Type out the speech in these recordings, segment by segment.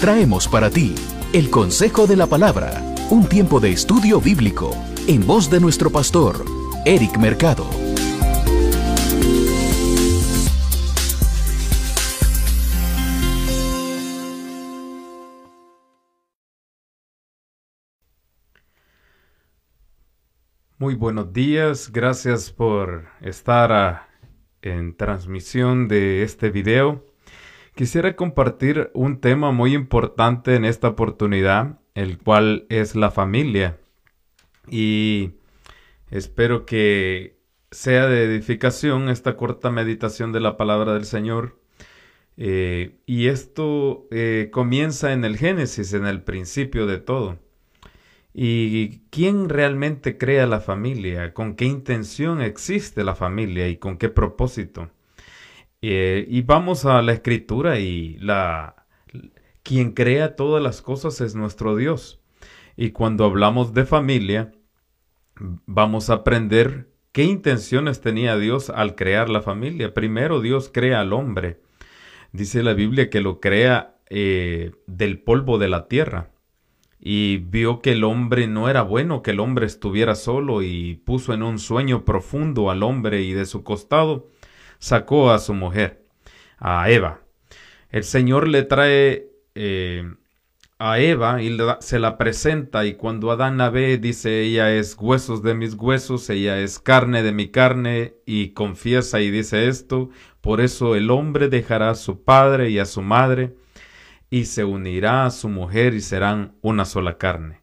traemos para ti el consejo de la palabra, un tiempo de estudio bíblico, en voz de nuestro pastor, Eric Mercado. Muy buenos días, gracias por estar ah, en transmisión de este video. Quisiera compartir un tema muy importante en esta oportunidad, el cual es la familia. Y espero que sea de edificación esta corta meditación de la palabra del Señor. Eh, y esto eh, comienza en el Génesis, en el principio de todo. ¿Y quién realmente crea la familia? ¿Con qué intención existe la familia y con qué propósito? Eh, y vamos a la escritura y la quien crea todas las cosas es nuestro Dios. Y cuando hablamos de familia, vamos a aprender qué intenciones tenía Dios al crear la familia. Primero Dios crea al hombre. Dice la Biblia que lo crea eh, del polvo de la tierra y vio que el hombre no era bueno que el hombre estuviera solo y puso en un sueño profundo al hombre y de su costado sacó a su mujer, a Eva. El Señor le trae eh, a Eva y se la presenta y cuando Adán la ve dice ella es huesos de mis huesos, ella es carne de mi carne y confiesa y dice esto, por eso el hombre dejará a su padre y a su madre y se unirá a su mujer y serán una sola carne.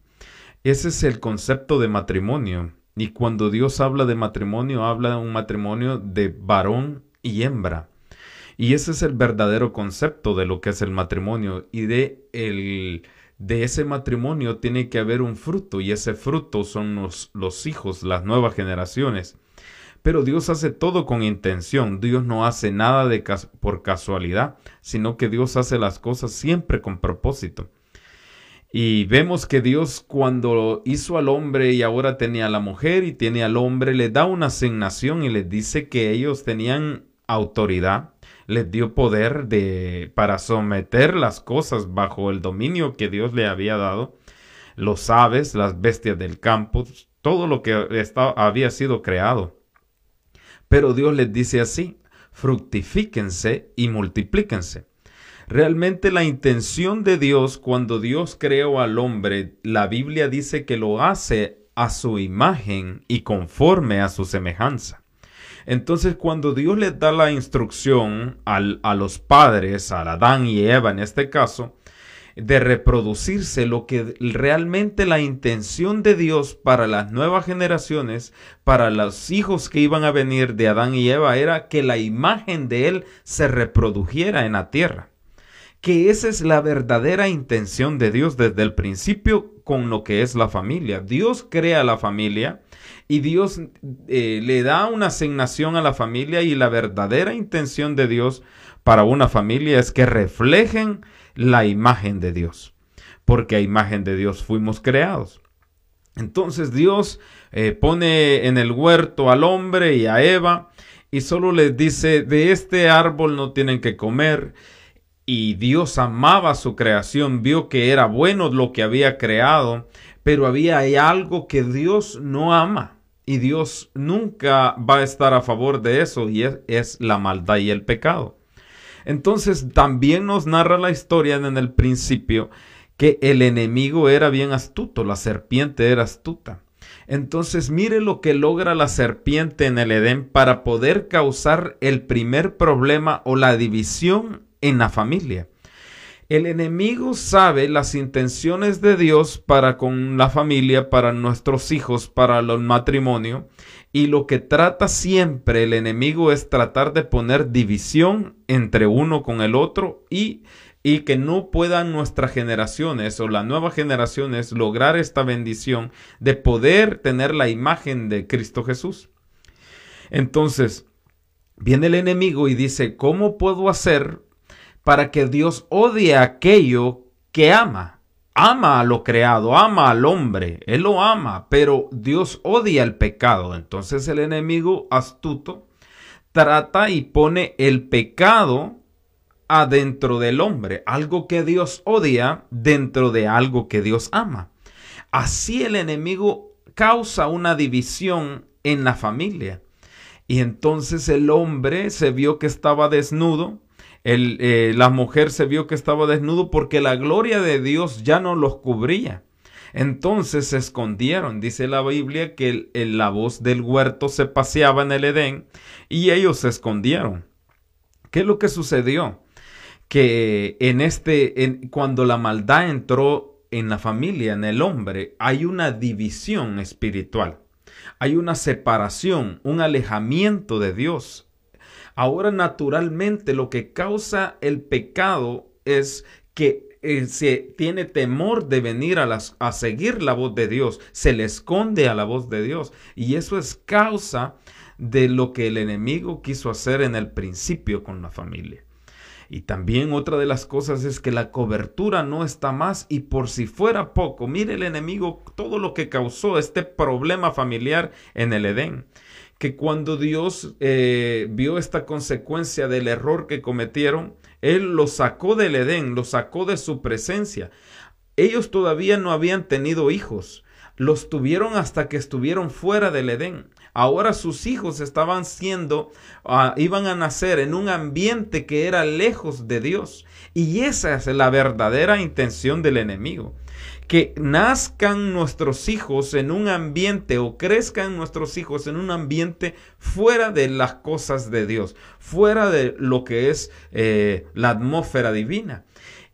Ese es el concepto de matrimonio. Y cuando Dios habla de matrimonio, habla de un matrimonio de varón y hembra. Y ese es el verdadero concepto de lo que es el matrimonio. Y de, el, de ese matrimonio tiene que haber un fruto. Y ese fruto son los, los hijos, las nuevas generaciones. Pero Dios hace todo con intención. Dios no hace nada de por casualidad, sino que Dios hace las cosas siempre con propósito. Y vemos que Dios cuando hizo al hombre y ahora tenía a la mujer y tiene al hombre, le da una asignación y les dice que ellos tenían autoridad, les dio poder de para someter las cosas bajo el dominio que Dios le había dado, los aves, las bestias del campo, todo lo que había sido creado. Pero Dios les dice así, fructifíquense y multiplíquense. Realmente la intención de Dios cuando Dios creó al hombre, la Biblia dice que lo hace a su imagen y conforme a su semejanza. Entonces cuando Dios les da la instrucción a los padres, a Adán y Eva en este caso, de reproducirse, lo que realmente la intención de Dios para las nuevas generaciones, para los hijos que iban a venir de Adán y Eva, era que la imagen de Él se reprodujera en la tierra. Que esa es la verdadera intención de Dios desde el principio con lo que es la familia. Dios crea la familia y Dios eh, le da una asignación a la familia y la verdadera intención de Dios para una familia es que reflejen la imagen de Dios, porque a imagen de Dios fuimos creados. Entonces Dios eh, pone en el huerto al hombre y a Eva y solo les dice, de este árbol no tienen que comer. Y Dios amaba su creación, vio que era bueno lo que había creado, pero había algo que Dios no ama. Y Dios nunca va a estar a favor de eso, y es la maldad y el pecado. Entonces también nos narra la historia en el principio que el enemigo era bien astuto, la serpiente era astuta. Entonces mire lo que logra la serpiente en el Edén para poder causar el primer problema o la división en la familia. El enemigo sabe las intenciones de Dios para con la familia, para nuestros hijos, para el matrimonio, y lo que trata siempre el enemigo es tratar de poner división entre uno con el otro y, y que no puedan nuestras generaciones o las nuevas generaciones lograr esta bendición de poder tener la imagen de Cristo Jesús. Entonces, viene el enemigo y dice, ¿cómo puedo hacer para que Dios odie aquello que ama. Ama a lo creado, ama al hombre, Él lo ama, pero Dios odia el pecado. Entonces el enemigo astuto trata y pone el pecado adentro del hombre, algo que Dios odia dentro de algo que Dios ama. Así el enemigo causa una división en la familia. Y entonces el hombre se vio que estaba desnudo, el, eh, la mujer se vio que estaba desnudo porque la gloria de Dios ya no los cubría. Entonces se escondieron. Dice la Biblia que la voz del huerto se paseaba en el Edén y ellos se escondieron. ¿Qué es lo que sucedió? Que en este, cuando la maldad entró en la familia, en el hombre, hay una división espiritual. Hay una separación, un alejamiento de Dios. Ahora naturalmente lo que causa el pecado es que eh, se tiene temor de venir a, a seguir la voz de Dios, se le esconde a la voz de Dios. Y eso es causa de lo que el enemigo quiso hacer en el principio con la familia. Y también otra de las cosas es que la cobertura no está más y por si fuera poco, mire el enemigo todo lo que causó este problema familiar en el Edén. Que cuando Dios eh, vio esta consecuencia del error que cometieron, él los sacó del Edén, los sacó de su presencia. Ellos todavía no habían tenido hijos, los tuvieron hasta que estuvieron fuera del Edén. Ahora sus hijos estaban siendo, uh, iban a nacer en un ambiente que era lejos de Dios. Y esa es la verdadera intención del enemigo que nazcan nuestros hijos en un ambiente o crezcan nuestros hijos en un ambiente fuera de las cosas de Dios, fuera de lo que es eh, la atmósfera divina.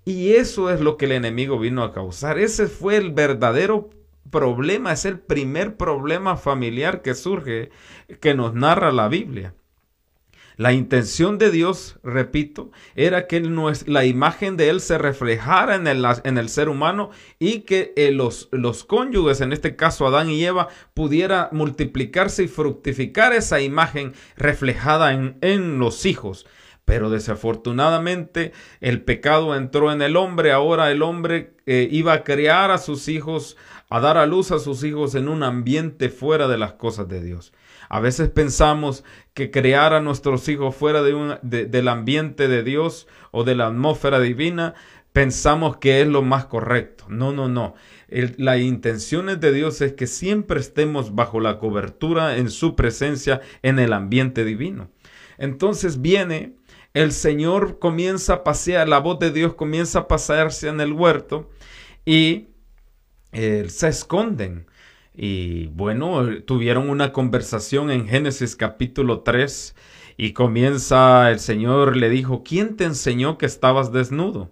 Y eso es lo que el enemigo vino a causar. Ese fue el verdadero problema, es el primer problema familiar que surge, que nos narra la Biblia. La intención de Dios, repito, era que la imagen de Él se reflejara en el, ser humano y que eh, los, los cónyuges, en este caso Adán y Eva, pudiera multiplicarse y fructificar esa imagen reflejada en, los hijos. Pero desafortunadamente el pecado entró en el hombre, ahora el hombre eh, iba a criar a sus hijos, a dar a luz a sus hijos en un ambiente fuera de las cosas de Dios. A veces pensamos que crear a nuestros hijos fuera de un, del ambiente de Dios o de la atmósfera divina, pensamos que es lo más correcto. No, no, no. la intención de Dios es que siempre estemos bajo la cobertura en su presencia en el ambiente divino. Entonces viene, el Señor comienza a pasear, la voz de Dios comienza a pasearse en el huerto y eh, se esconden. Y bueno, tuvieron una conversación en Génesis capítulo 3 y comienza el Señor le dijo, ¿quién te enseñó que estabas desnudo?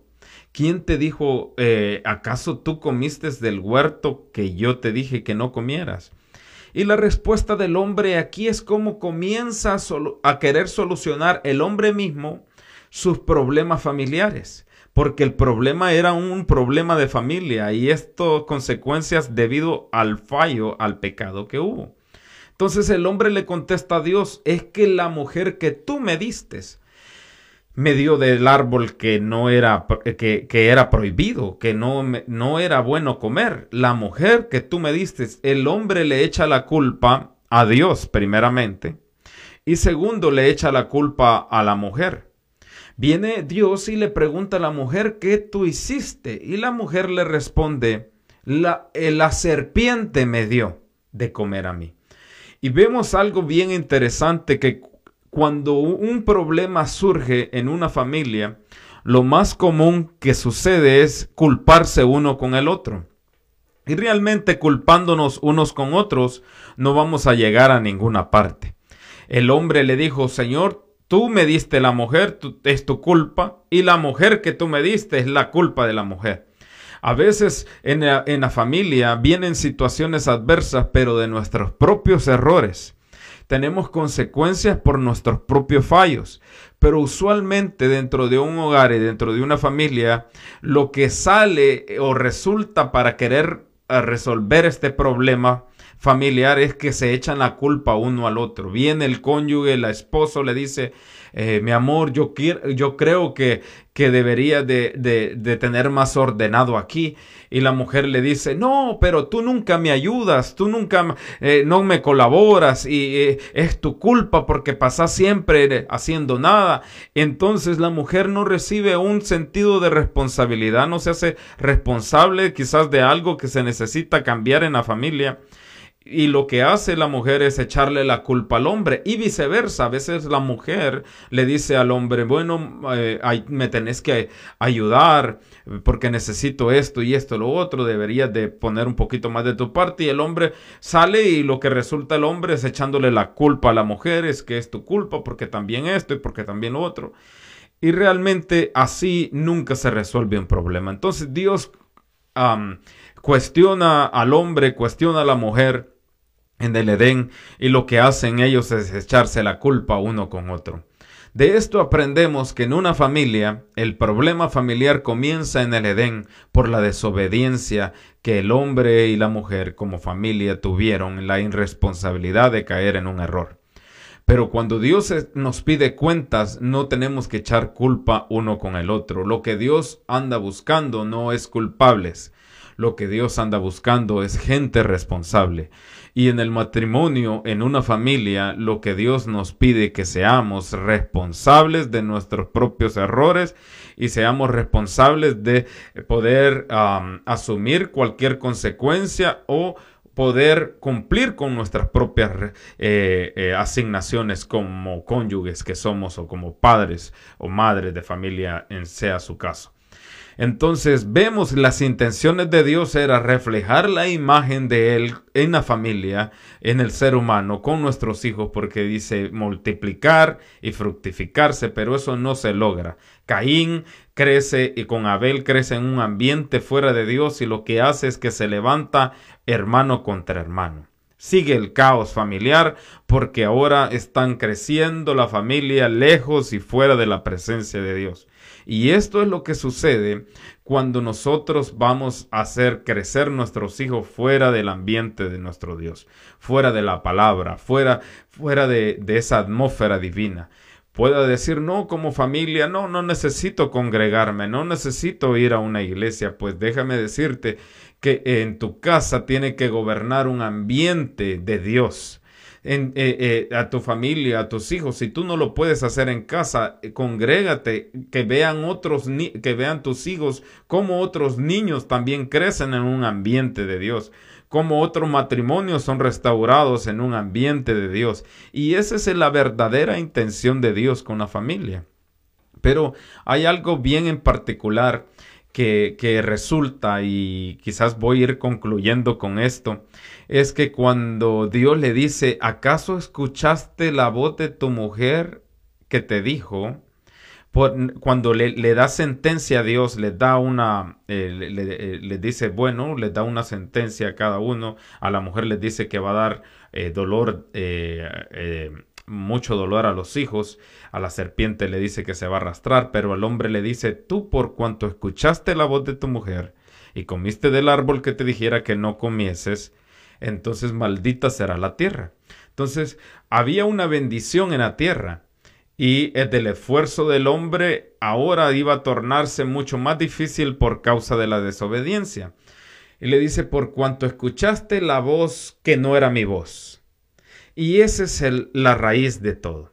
¿Quién te dijo, eh, acaso tú comiste del huerto que yo te dije que no comieras? Y la respuesta del hombre aquí es cómo comienza a querer solucionar el hombre mismo sus problemas familiares porque el problema era un problema de familia y esto consecuencias debido al fallo, al pecado que hubo. Entonces el hombre le contesta a Dios, es que la mujer que tú me diste me dio del árbol que no era, que, era prohibido, que no, no era bueno comer. La mujer que tú me diste, el hombre le echa la culpa a Dios primeramente y segundo le echa la culpa a la mujer. Viene Dios y le pregunta a la mujer, ¿qué tú hiciste? Y la mujer le responde, la, eh, la serpiente me dio de comer a mí. Y vemos algo bien interesante que cuando un problema surge en una familia, lo más común que sucede es culparse uno con el otro. Y realmente culpándonos unos con otros no vamos a llegar a ninguna parte. El hombre le dijo, Señor, Tú me diste la mujer, es tu culpa, y la mujer que tú me diste es la culpa de la mujer. A veces en la, en la familia vienen situaciones adversas, pero de nuestros propios errores. Tenemos consecuencias por nuestros propios fallos, pero usualmente dentro de un hogar y dentro de una familia, lo que sale o resulta para querer eh, resolver este problema familiar es que se echan la culpa uno al otro. Viene el cónyuge, el esposo le dice, eh, mi amor, yo, quiero, yo creo que, que debería de, de, tener más ordenado aquí. Y la mujer le dice, no, pero tú nunca me ayudas, tú nunca eh, no me colaboras y eh, es tu culpa porque pasas siempre haciendo nada. Entonces la mujer no recibe un sentido de responsabilidad, no se hace responsable quizás de algo que se necesita cambiar en la familia. Y lo que hace la mujer es echarle la culpa al hombre y viceversa. A veces la mujer le dice al hombre, bueno, eh, me tenés que ayudar porque necesito esto y esto, lo otro, deberías de poner un poquito más de tu parte. Y el hombre sale y lo que resulta el hombre es echándole la culpa a la mujer, es que es tu culpa porque también esto y porque también lo otro. Y realmente así nunca se resuelve un problema. Entonces Dios cuestiona al hombre, cuestiona a la mujer en el Edén y lo que hacen ellos es echarse la culpa uno con otro. De esto aprendemos que en una familia el problema familiar comienza en el Edén por la desobediencia que el hombre y la mujer como familia tuvieron la irresponsabilidad de caer en un error. Pero cuando Dios nos pide cuentas, no tenemos que echar culpa uno con el otro. Lo que Dios anda buscando no es culpables. Lo que Dios anda buscando es gente responsable. Y en el matrimonio, en una familia, lo que Dios nos pide que seamos responsables de nuestros propios errores y seamos responsables de poder asumir cualquier consecuencia o poder cumplir con nuestras propias eh, eh, asignaciones como cónyuges que somos o como padres o madres de familia, en sea su caso. Entonces vemos las intenciones de Dios era reflejar la imagen de Él en la familia, en el ser humano, con nuestros hijos, porque dice multiplicar y fructificarse, pero eso no se logra. Caín crece y con Abel crece en un ambiente fuera de Dios y lo que hace es que se levanta hermano contra hermano. Sigue el caos familiar porque ahora están creciendo la familia lejos y fuera de la presencia de Dios. Y esto es lo que sucede cuando nosotros vamos a hacer crecer nuestros hijos fuera del ambiente de nuestro Dios, fuera de la palabra, fuera, fuera de, de esa atmósfera divina pueda decir, no, como familia, no, no necesito congregarme, no necesito ir a una iglesia, pues déjame decirte que en tu casa tiene que gobernar un ambiente de Dios en, eh, eh, a tu familia, a tus hijos. Si tú no lo puedes hacer en casa, eh, congrégate, que vean otros, que vean tus hijos como otros niños también crecen en un ambiente de Dios como otros matrimonios son restaurados en un ambiente de Dios. Y esa es la verdadera intención de Dios con la familia. Pero hay algo bien en particular que, resulta, y quizás voy a ir concluyendo con esto, es que cuando Dios le dice, ¿acaso escuchaste la voz de tu mujer que te dijo? cuando le, da sentencia a Dios, le da una, eh, le, le, dice, bueno, le da una sentencia a cada uno, a la mujer le dice que va a dar eh, dolor, eh, mucho dolor a los hijos, a la serpiente le dice que se va a arrastrar, pero al hombre le dice, tú por cuanto escuchaste la voz de tu mujer y comiste del árbol que te dijera que no comieses, entonces maldita será la tierra. Entonces había una bendición en la tierra y el esfuerzo del hombre ahora iba a tornarse mucho más difícil por causa de la desobediencia. Y le dice, por cuanto escuchaste la voz que no era mi voz. Y esa es la raíz de todo.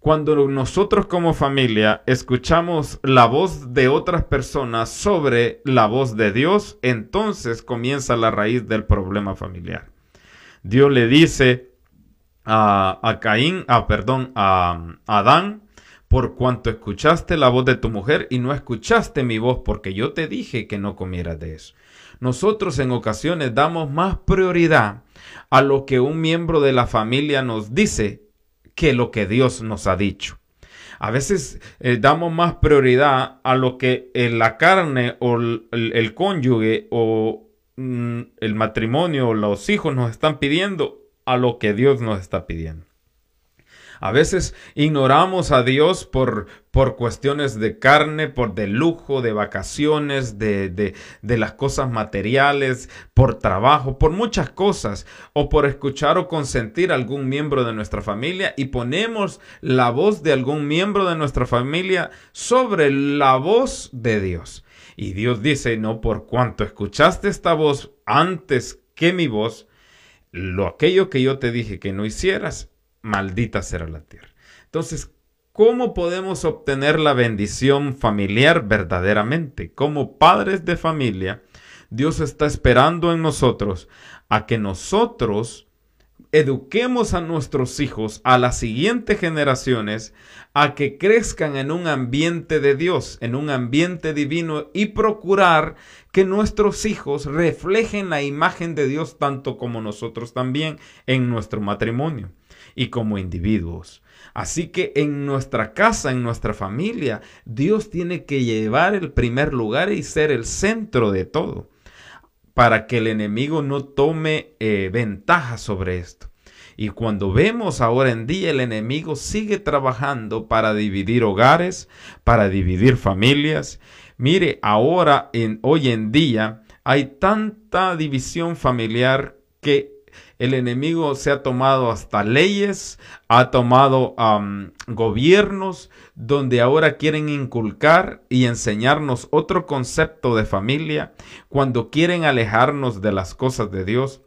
Cuando nosotros como familia escuchamos la voz de otras personas sobre la voz de Dios, entonces comienza la raíz del problema familiar. Dios le dice a, a Caín, a, perdón, a, a Adán, por cuanto escuchaste la voz de tu mujer y no escuchaste mi voz porque yo te dije que no comieras de eso. Nosotros en ocasiones damos más prioridad a lo que un miembro de la familia nos dice que lo que Dios nos ha dicho. A veces eh, damos más prioridad a lo que eh, la carne o el, cónyuge o mm, el matrimonio o los hijos nos están pidiendo a lo que Dios nos está pidiendo. A veces ignoramos a Dios por, por cuestiones de carne, por de lujo, de vacaciones, de, de, de, las cosas materiales, por trabajo, por muchas cosas, o por escuchar o consentir a algún miembro de nuestra familia y ponemos la voz de algún miembro de nuestra familia sobre la voz de Dios. Y Dios dice, no por cuanto escuchaste esta voz antes que mi voz, lo aquello que yo te dije que no hicieras, maldita será la tierra. Entonces, ¿cómo podemos obtener la bendición familiar verdaderamente? Como padres de familia, Dios está esperando en nosotros a que nosotros eduquemos a nuestros hijos, a las siguientes generaciones, a que crezcan en un ambiente de Dios, en un ambiente divino y procurar que nuestros hijos reflejen la imagen de Dios tanto como nosotros también en nuestro matrimonio y como individuos. Así que en nuestra casa, en nuestra familia, Dios tiene que llevar el primer lugar y ser el centro de todo, para que el enemigo no tome eh, ventaja sobre esto. Y cuando vemos ahora en día el enemigo sigue trabajando para dividir hogares, para dividir familias. Mire, ahora en hoy en día hay tanta división familiar que el enemigo se ha tomado hasta leyes, ha tomado gobiernos donde ahora quieren inculcar y enseñarnos otro concepto de familia, cuando quieren alejarnos de las cosas de Dios.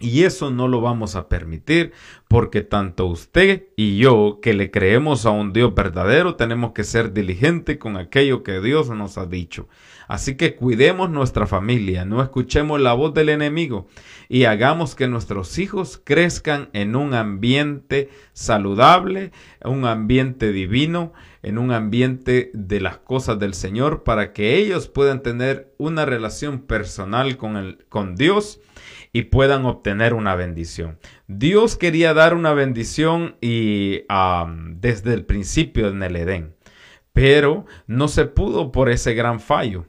Y eso no lo vamos a permitir porque tanto usted y yo que le creemos a un Dios verdadero tenemos que ser diligentes con aquello que Dios nos ha dicho. Así que cuidemos nuestra familia, no escuchemos la voz del enemigo y hagamos que nuestros hijos crezcan en un ambiente saludable, un ambiente divino, en un ambiente de las cosas del Señor para que ellos puedan tener una relación personal con, el, con Dios y puedan obtener una bendición. Dios quería dar una bendición y desde el principio en el Edén, pero no se pudo por ese gran fallo.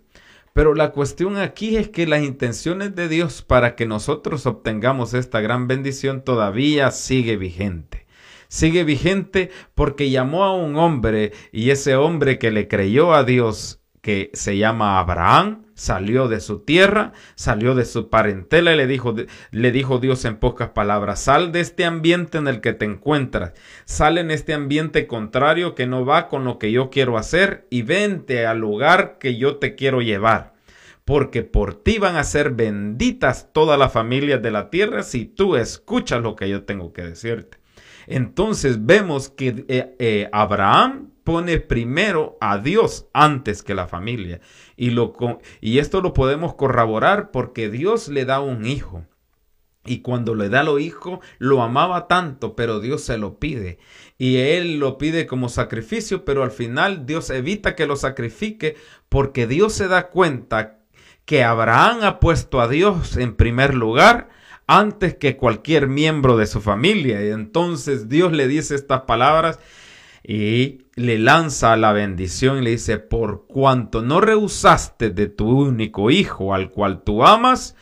Pero la cuestión aquí es que las intenciones de Dios para que nosotros obtengamos esta gran bendición todavía sigue vigente. Sigue vigente porque llamó a un hombre y ese hombre que le creyó a Dios que se llama Abraham, salió de su tierra, salió de su parentela y le dijo, le dijo Dios en pocas palabras, sal de este ambiente en el que te encuentras, sal en este ambiente contrario que no va con lo que yo quiero hacer y vente al lugar que yo te quiero llevar. Porque por ti van a ser benditas todas las familias de la tierra si tú escuchas lo que yo tengo que decirte. Entonces vemos que eh, eh, Abraham pone primero a Dios antes que la familia. Y, lo, y esto lo podemos corroborar porque Dios le da un hijo. Y cuando le da lo hijo, lo amaba tanto, pero Dios se lo pide. Y él lo pide como sacrificio, pero al final Dios evita que lo sacrifique porque Dios se da cuenta que Abraham ha puesto a Dios en primer lugar antes que cualquier miembro de su familia. Y entonces Dios le dice estas palabras y le lanza la bendición y le dice, por cuanto no rehusaste de tu único hijo al cual tú amas,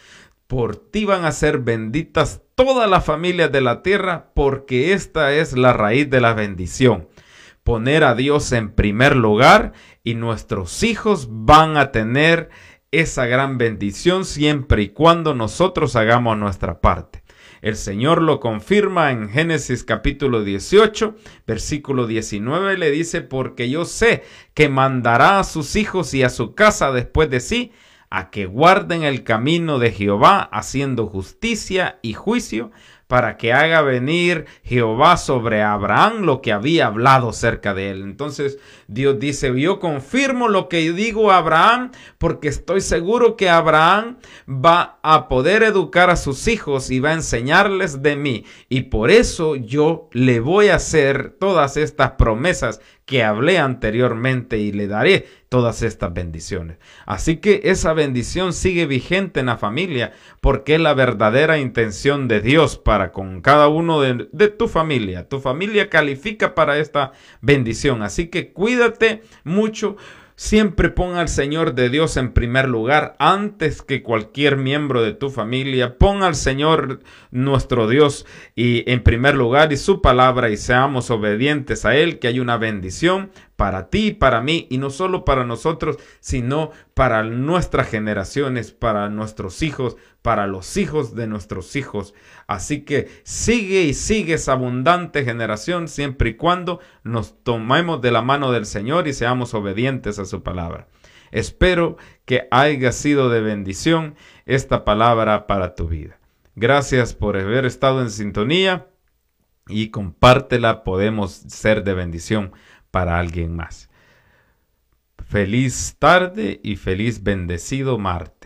por ti van a ser benditas todas las familias de la tierra, porque esta es la raíz de la bendición. Poner a Dios en primer lugar y nuestros hijos van a tener esa gran bendición siempre y cuando nosotros hagamos nuestra parte. El Señor lo confirma en Génesis capítulo 18, versículo 19, le dice, porque yo sé que mandará a sus hijos y a su casa después de sí, a que guarden el camino de Jehová, haciendo justicia y juicio, para que haga venir Jehová sobre Abraham lo que había hablado cerca de él. Entonces Dios dice, yo confirmo lo que digo a Abraham porque estoy seguro que Abraham va a poder educar a sus hijos y va a enseñarles de mí. Y por eso yo le voy a hacer todas estas promesas que hablé anteriormente y le daré todas estas bendiciones. Así que esa bendición sigue vigente en la familia porque es la verdadera intención de Dios para con cada uno de, de tu familia. Tu familia califica para esta bendición. Así que mucho Siempre pon al Señor de Dios en primer lugar antes que cualquier miembro de tu familia. Pon al Señor nuestro Dios y en primer lugar y su palabra y seamos obedientes a Él, que hay una bendición para ti para mí y no solo para nosotros, sino para nuestras generaciones, para nuestros hijos, para los hijos de nuestros hijos. Así que sigue y sigue esa abundante generación siempre y cuando nos tomemos de la mano del Señor y seamos obedientes a su palabra. Espero que haya sido de bendición esta palabra para tu vida. Gracias por haber estado en sintonía y compártela, podemos ser de bendición para alguien más. Feliz tarde y feliz bendecido martes.